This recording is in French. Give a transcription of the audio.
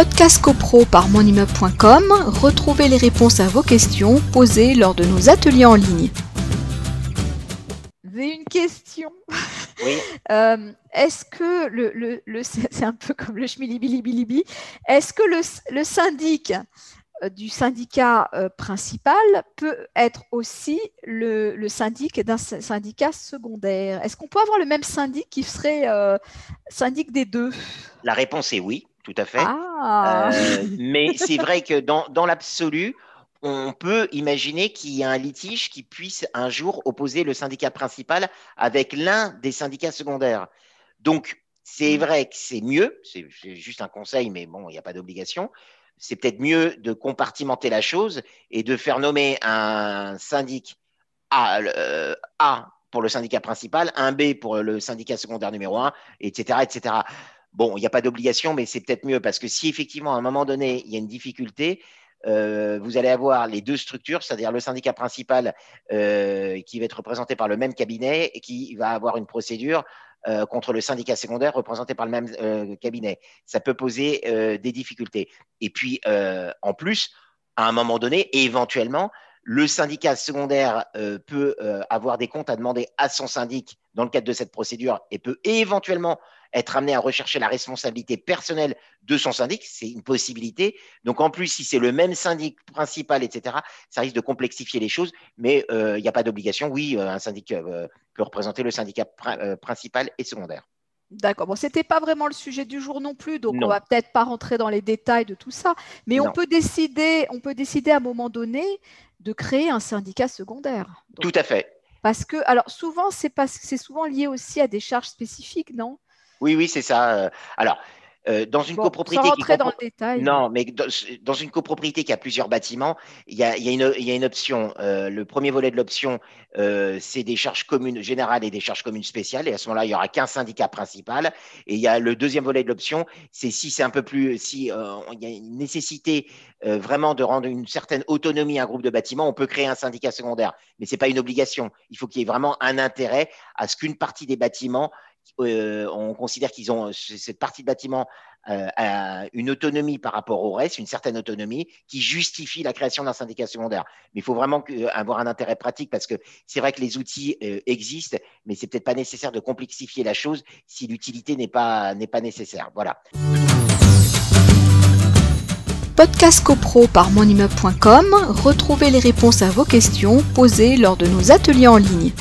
Podcast CoPro par monimmeuble.com, retrouvez les réponses à vos questions posées lors de nos ateliers en ligne. J'ai une question. Oui. Euh, est-ce que le, le, le- c'est un peu comme le schmilibilibilibi, est-ce que le, le syndic euh, du syndicat euh, principal peut être aussi le, le syndic d'un sy- syndicat secondaire? Est-ce qu'on peut avoir le même syndic qui serait euh, syndic des deux? La réponse est oui, tout à fait. Ah Euh, mais c'est vrai que dans, dans l'absolu, on peut imaginer qu'il y a un litige qui puisse un jour opposer le syndicat principal avec l'un des syndicats secondaires. Donc, c'est Mm. vrai que c'est mieux, c'est c'est juste un conseil, mais bon, il n'y a pas d'obligation. C'est peut-être mieux de compartimenter la chose et de faire nommer un syndic A, euh, A pour le syndicat principal, un B pour le syndicat secondaire numéro 1, etc. etc. Bon, il n'y a pas d'obligation, mais c'est peut-être mieux parce que si effectivement, à un moment donné, il y a une difficulté, euh, vous allez avoir les deux structures, c'est-à-dire le syndicat principal euh, qui va être représenté par le même cabinet et qui va avoir une procédure euh, contre le syndicat secondaire représenté par le même cabinet. Ça peut poser des difficultés. Et puis, en plus, à un moment donné, éventuellement, le syndicat secondaire peut avoir des comptes à demander à son syndic dans le cadre de cette procédure et peut éventuellement être amené à rechercher la responsabilité personnelle de son syndic, c'est une possibilité. Donc en plus, si c'est le même syndic principal, etc., ça risque de complexifier les choses, mais euh, il n'y a pas d'obligation. Oui, euh, un syndic euh, peut représenter le syndicat prin- principal et secondaire. D'accord. Bon, c'était pas vraiment le sujet du jour non plus, donc on va peut-être pas rentrer dans les détails de tout ça, mais on peut décider, on peut décider à un moment donné de créer un syndicat secondaire. Donc, Tout à fait. parce que, alors souvent, c'est souvent lié aussi à des charges spécifiques, non? Oui, oui, c'est ça. euh. Alors, euh, dans une Bon, copropriété sans qui rentrer dans le détail. Non, mais dans, une copropriété qui a plusieurs bâtiments, il y a, il y a une, il y a une option. Euh, le premier volet de l'option, euh, c'est des charges communes générales et des charges communes spéciales. Et à ce moment-là, il n'y aura qu'un syndicat principal. Et il y a le deuxième volet de l'option, c'est si c'est un peu plus, si il y a une nécessité vraiment de rendre une certaine autonomie à un groupe de bâtiments, on peut créer un syndicat secondaire. Mais c'est pas une obligation. Il faut qu'il y ait vraiment un intérêt à ce qu'une partie des bâtiments, euh, on considère qu'ils ont cette partie de bâtiment euh, une autonomie par rapport au reste, une certaine autonomie qui justifie la création d'un syndicat secondaire. Mais il faut vraiment avoir un intérêt pratique parce que c'est vrai que les outils euh, existent, mais c'est peut-être pas nécessaire de complexifier la chose si l'utilité n'est pas, n'est pas nécessaire. Voilà. Podcast CoPro par monimmeuble.com, retrouvez les réponses à vos questions posées lors de nos ateliers en ligne.